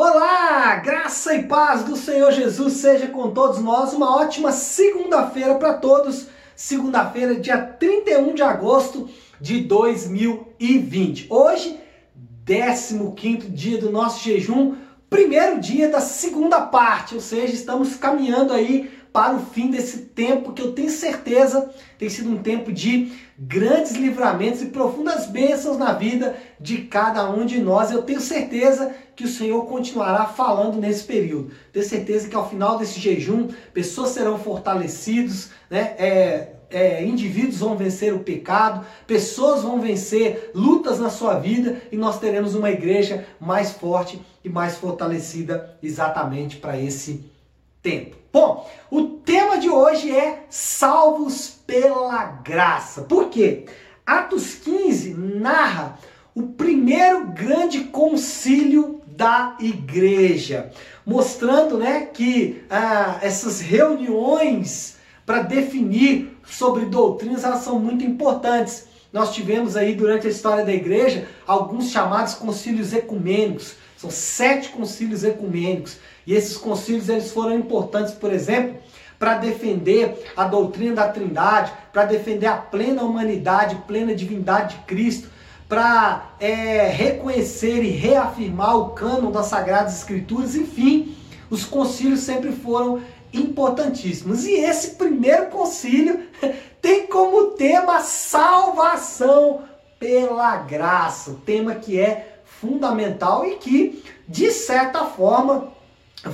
Olá, graça e paz do Senhor Jesus seja com todos nós. Uma ótima segunda-feira para todos. Segunda-feira, dia 31 de agosto de 2020. Hoje, 15 dia do nosso jejum, primeiro dia da segunda parte, ou seja, estamos caminhando aí para o fim desse tempo que eu tenho certeza tem sido um tempo de grandes livramentos e profundas bênçãos na vida de cada um de nós. Eu tenho certeza que o Senhor continuará falando nesse período. Tenho certeza que ao final desse jejum, pessoas serão fortalecidos, né? É, é, indivíduos vão vencer o pecado, pessoas vão vencer lutas na sua vida e nós teremos uma igreja mais forte e mais fortalecida exatamente para esse tempo. Bom, o hoje é salvos pela graça. Por quê? Atos 15 narra o primeiro grande concílio da igreja, mostrando né, que ah, essas reuniões para definir sobre doutrinas elas são muito importantes. Nós tivemos aí durante a história da igreja alguns chamados concílios ecumênicos. São sete concílios ecumênicos. E esses concílios eles foram importantes, por exemplo, para defender a doutrina da Trindade, para defender a plena humanidade, plena divindade de Cristo, para é, reconhecer e reafirmar o cânon das Sagradas Escrituras, enfim, os concílios sempre foram importantíssimos. E esse primeiro concílio tem como tema salvação pela graça, tema que é fundamental e que, de certa forma,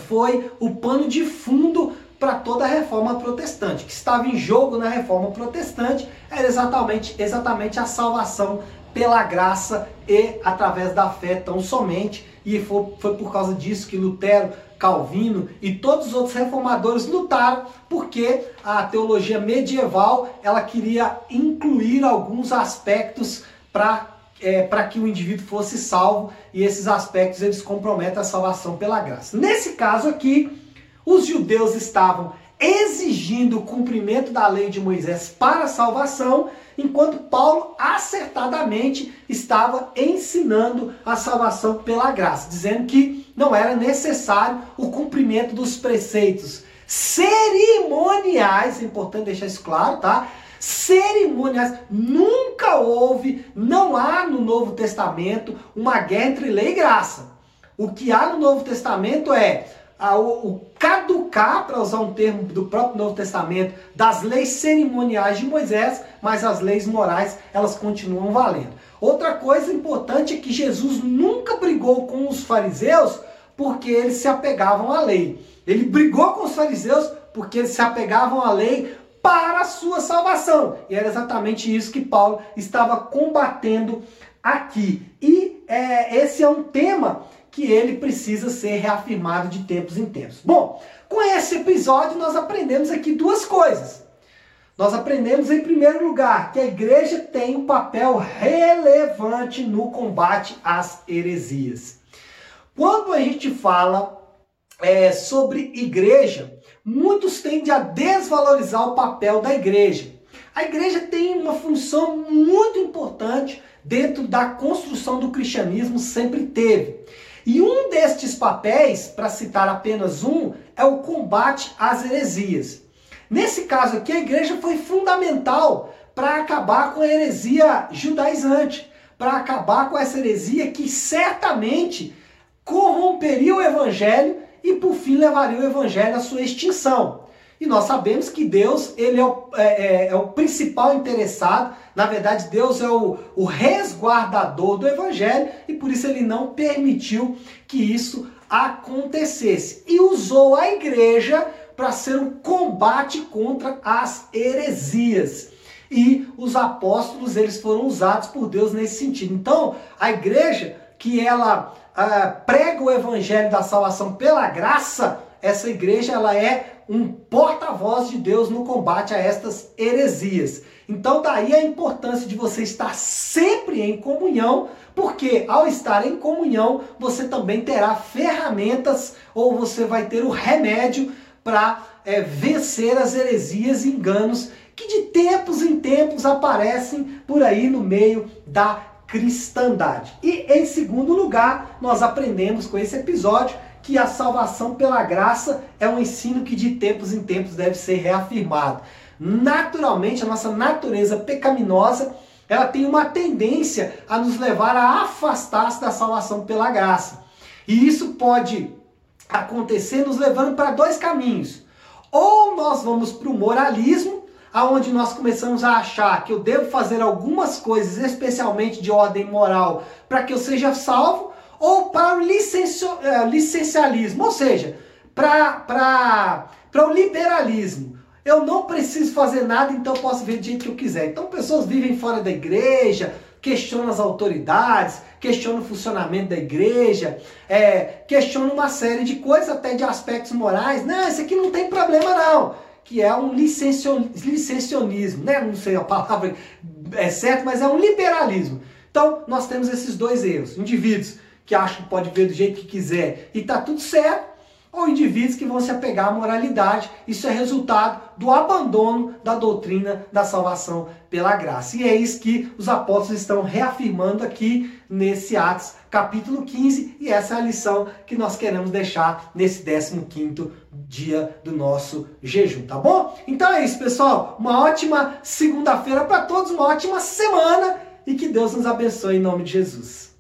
foi o pano de fundo para toda a reforma protestante. que estava em jogo na reforma protestante era exatamente, exatamente a salvação pela graça e através da fé tão somente. E foi, foi por causa disso que Lutero, Calvino e todos os outros reformadores lutaram, porque a teologia medieval ela queria incluir alguns aspectos para é, para que o indivíduo fosse salvo e esses aspectos eles comprometem a salvação pela graça. Nesse caso aqui, os judeus estavam exigindo o cumprimento da lei de Moisés para a salvação, enquanto Paulo acertadamente estava ensinando a salvação pela graça, dizendo que não era necessário o cumprimento dos preceitos cerimoniais, é importante deixar isso claro, tá? cerimoniais. Nunca houve, não há no Novo Testamento uma guerra entre lei e graça. O que há no Novo Testamento é o, o caducar, para usar um termo do próprio Novo Testamento, das leis cerimoniais de Moisés, mas as leis morais elas continuam valendo. Outra coisa importante é que Jesus nunca brigou com os fariseus porque eles se apegavam à lei. Ele brigou com os fariseus porque eles se apegavam à lei para a sua salvação. E era exatamente isso que Paulo estava combatendo aqui. E é, esse é um tema que ele precisa ser reafirmado de tempos em tempos. Bom, com esse episódio nós aprendemos aqui duas coisas. Nós aprendemos em primeiro lugar que a igreja tem um papel relevante no combate às heresias. Quando a gente fala é, sobre igreja, muitos tendem a desvalorizar o papel da igreja. A igreja tem uma função muito importante dentro da construção do cristianismo, sempre teve. E um destes papéis, para citar apenas um, é o combate às heresias. Nesse caso aqui, a igreja foi fundamental para acabar com a heresia judaizante, para acabar com essa heresia que certamente corromperia o evangelho e por fim levaria o evangelho à sua extinção. E nós sabemos que Deus ele é o, é, é, é o principal interessado, na verdade, Deus é o, o resguardador do evangelho e por isso ele não permitiu que isso acontecesse. E usou a igreja para ser um combate contra as heresias. E os apóstolos eles foram usados por Deus nesse sentido. Então, a igreja que ela uh, prega o evangelho da salvação pela graça, essa igreja ela é um porta-voz de Deus no combate a estas heresias. Então daí a importância de você estar sempre em comunhão, porque ao estar em comunhão, você também terá ferramentas ou você vai ter o remédio para é, vencer as heresias e enganos que de tempos em tempos aparecem por aí no meio da cristandade. E em segundo lugar, nós aprendemos com esse episódio que a salvação pela graça é um ensino que de tempos em tempos deve ser reafirmado. Naturalmente, a nossa natureza pecaminosa, ela tem uma tendência a nos levar a afastar-se da salvação pela graça. E isso pode acontecer nos levando para dois caminhos. Ou nós vamos para o moralismo, aonde nós começamos a achar que eu devo fazer algumas coisas, especialmente de ordem moral, para que eu seja salvo, ou para o é, licencialismo, ou seja, para o liberalismo. Eu não preciso fazer nada, então eu posso ver do jeito que eu quiser. Então pessoas vivem fora da igreja, questionam as autoridades, questionam o funcionamento da igreja, é, questionam uma série de coisas, até de aspectos morais. Não, isso aqui não tem problema não. Que é um licencionismo, né? Não sei a palavra é certa, mas é um liberalismo. Então, nós temos esses dois erros. Indivíduos que acham que pode ver do jeito que quiser e tá tudo certo, ou indivíduos que vão se apegar à moralidade. Isso é resultado do abandono da doutrina da salvação pela graça. E é isso que os apóstolos estão reafirmando aqui nesse Atos capítulo 15, e essa é a lição que nós queremos deixar nesse 15º dia do nosso jejum, tá bom? Então é isso, pessoal. Uma ótima segunda-feira para todos, uma ótima semana e que Deus nos abençoe em nome de Jesus.